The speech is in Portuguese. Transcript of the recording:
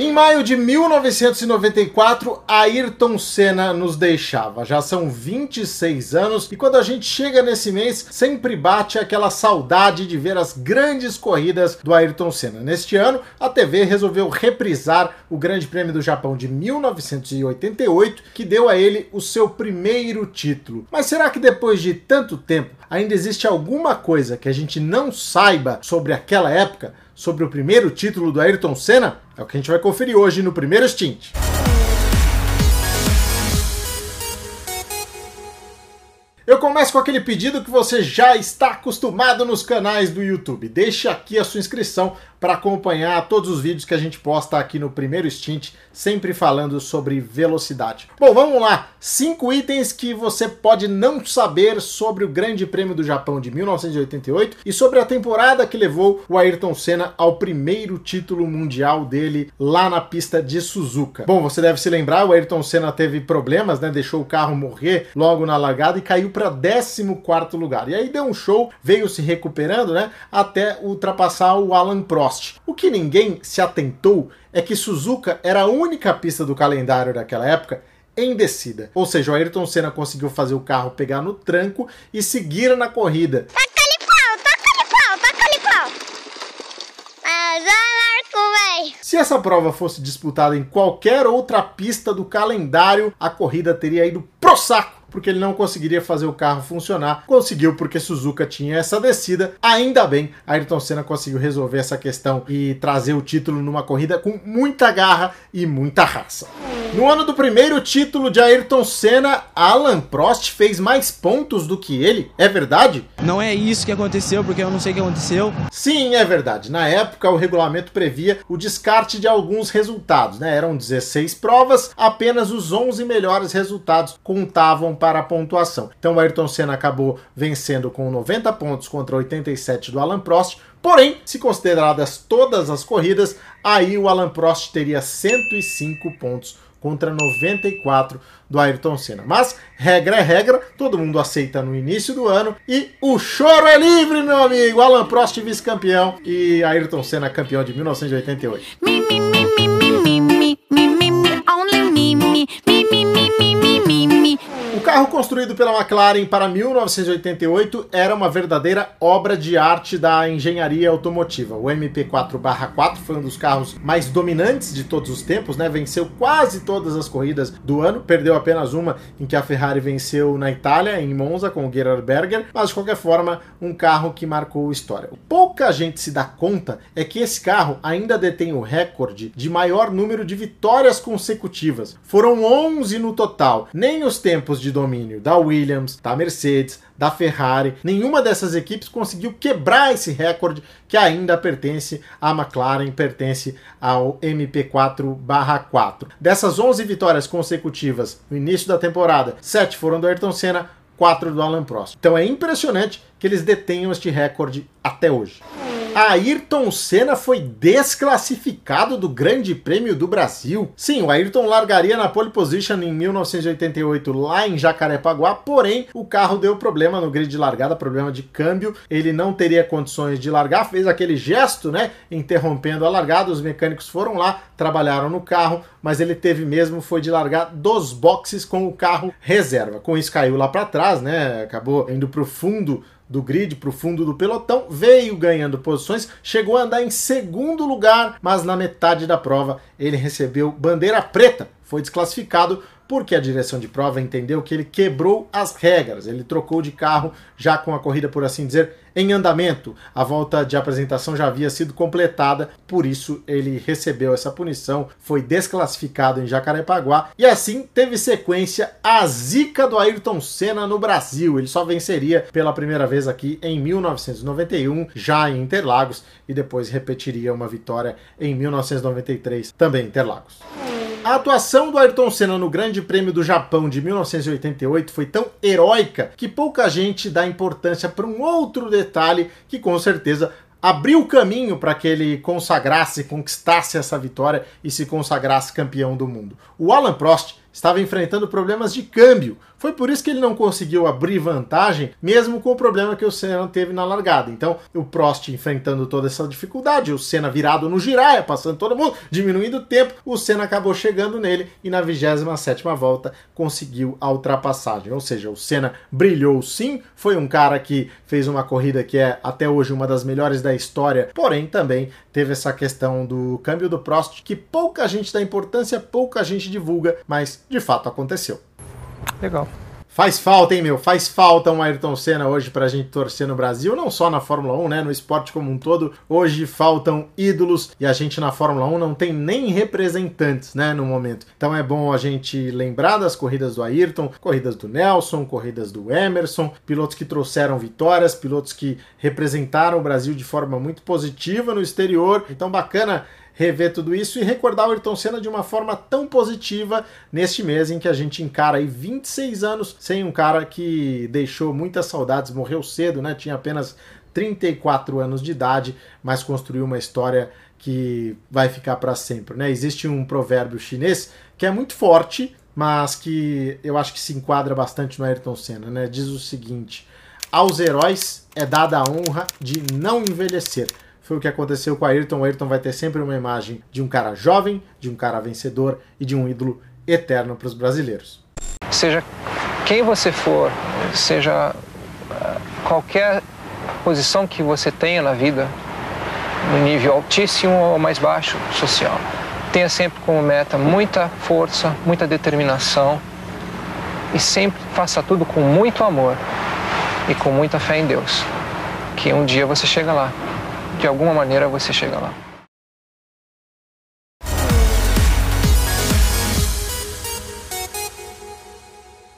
Em maio de 1994, Ayrton Senna nos deixava. Já são 26 anos e quando a gente chega nesse mês, sempre bate aquela saudade de ver as grandes corridas do Ayrton Senna. Neste ano, a TV resolveu reprisar o Grande Prêmio do Japão de 1988, que deu a ele o seu primeiro título. Mas será que depois de tanto tempo ainda existe alguma coisa que a gente não saiba sobre aquela época? Sobre o primeiro título do Ayrton Senna? É o que a gente vai conferir hoje no primeiro stint. Eu começo com aquele pedido que você já está acostumado nos canais do YouTube. Deixe aqui a sua inscrição para acompanhar todos os vídeos que a gente posta aqui no primeiro stint, sempre falando sobre velocidade. Bom, vamos lá. Cinco itens que você pode não saber sobre o Grande Prêmio do Japão de 1988 e sobre a temporada que levou o Ayrton Senna ao primeiro título mundial dele lá na pista de Suzuka. Bom, você deve se lembrar, o Ayrton Senna teve problemas, né? Deixou o carro morrer logo na largada e caiu para 14 lugar. E aí deu um show, veio se recuperando, né? Até ultrapassar o Alan Prost. O que ninguém se atentou é que Suzuka era a única pista do calendário daquela época em descida. Ou seja, o Ayrton Senna conseguiu fazer o carro pegar no tranco e seguir na corrida. Se essa prova fosse disputada em qualquer outra pista do calendário, a corrida teria ido pro saco porque ele não conseguiria fazer o carro funcionar. Conseguiu porque Suzuka tinha essa descida. Ainda bem, Ayrton Senna conseguiu resolver essa questão e trazer o título numa corrida com muita garra e muita raça. No ano do primeiro título de Ayrton Senna, Alan Prost fez mais pontos do que ele. É verdade? Não é isso que aconteceu, porque eu não sei o que aconteceu. Sim, é verdade. Na época, o regulamento previa o descarte de alguns resultados, né? Eram 16 provas, apenas os 11 melhores resultados contavam para a pontuação. Então, o Ayrton Senna acabou vencendo com 90 pontos contra 87 do Alan Prost, Porém, se consideradas todas as corridas, aí o Alan Prost teria 105 pontos contra 94 do Ayrton Senna. Mas regra é regra, todo mundo aceita no início do ano e o choro é livre, meu amigo. Alan Prost vice-campeão e Ayrton Senna campeão de 1988. Mi, mi, mi, carro construído pela McLaren para 1988 era uma verdadeira obra de arte da engenharia automotiva. O MP4/4 foi um dos carros mais dominantes de todos os tempos, né? Venceu quase todas as corridas do ano, perdeu apenas uma em que a Ferrari venceu na Itália, em Monza, com o Gerhard Berger, mas de qualquer forma, um carro que marcou história. Pouca gente se dá conta é que esse carro ainda detém o recorde de maior número de vitórias consecutivas. Foram 11 no total. Nem os tempos de domínio da Williams, da Mercedes, da Ferrari. Nenhuma dessas equipes conseguiu quebrar esse recorde que ainda pertence à McLaren, pertence ao MP4/4. Dessas 11 vitórias consecutivas no início da temporada, 7 foram do Ayrton Senna, 4 do Alan Prost. Então é impressionante que eles detenham este recorde até hoje. Ayrton Senna foi desclassificado do Grande Prêmio do Brasil. Sim, o Ayrton largaria na pole position em 1988 lá em Jacarepaguá, porém o carro deu problema no grid de largada, problema de câmbio. Ele não teria condições de largar, fez aquele gesto, né, interrompendo a largada. Os mecânicos foram lá, trabalharam no carro, mas ele teve mesmo foi de largar dos boxes com o carro reserva. Com isso caiu lá para trás, né? Acabou indo para o fundo do grid para o fundo do pelotão, veio ganhando posições, chegou a andar em segundo lugar, mas na metade da prova ele recebeu bandeira preta, foi desclassificado porque a direção de prova entendeu que ele quebrou as regras. Ele trocou de carro já com a corrida, por assim dizer, em andamento. A volta de apresentação já havia sido completada, por isso ele recebeu essa punição, foi desclassificado em Jacarepaguá e assim teve sequência a zica do Ayrton Senna no Brasil. Ele só venceria pela primeira vez aqui em 1991, já em Interlagos, e depois repetiria uma vitória em 1993, também em Interlagos. A atuação do Ayrton Senna no Grande Prêmio do Japão de 1988 foi tão heróica que pouca gente dá importância para um outro detalhe que com certeza abriu o caminho para que ele consagrasse, conquistasse essa vitória e se consagrasse campeão do mundo. O Alan Prost estava enfrentando problemas de câmbio, Foi por isso que ele não conseguiu abrir vantagem, mesmo com o problema que o Senna teve na largada. Então, o Prost enfrentando toda essa dificuldade, o Senna virado no giraia, passando todo mundo, diminuindo o tempo, o Senna acabou chegando nele e na 27 volta conseguiu a ultrapassagem. Ou seja, o Senna brilhou sim, foi um cara que fez uma corrida que é até hoje uma das melhores da história, porém também teve essa questão do câmbio do Prost que pouca gente dá importância, pouca gente divulga, mas de fato aconteceu. Legal. Faz falta, hein, meu? Faz falta um Ayrton Senna hoje pra gente torcer no Brasil, não só na Fórmula 1, né? No esporte como um todo. Hoje faltam ídolos e a gente na Fórmula 1 não tem nem representantes, né, no momento. Então é bom a gente lembrar das corridas do Ayrton, corridas do Nelson, corridas do Emerson, pilotos que trouxeram vitórias, pilotos que representaram o Brasil de forma muito positiva no exterior. Então bacana rever tudo isso e recordar o Ayrton Senna de uma forma tão positiva neste mês em que a gente encara aí 26 anos sem um cara que deixou muitas saudades, morreu cedo, né? Tinha apenas 34 anos de idade, mas construiu uma história que vai ficar para sempre, né? Existe um provérbio chinês que é muito forte, mas que eu acho que se enquadra bastante no Ayrton Senna, né? Diz o seguinte: aos heróis é dada a honra de não envelhecer foi o que aconteceu com Ayrton. O Ayrton vai ter sempre uma imagem de um cara jovem, de um cara vencedor e de um ídolo eterno para os brasileiros. Seja quem você for, seja eh, qualquer posição que você tenha na vida, no nível altíssimo ou mais baixo social, tenha sempre como meta muita força, muita determinação e sempre faça tudo com muito amor e com muita fé em Deus, que um dia você chega lá de alguma maneira você chega lá.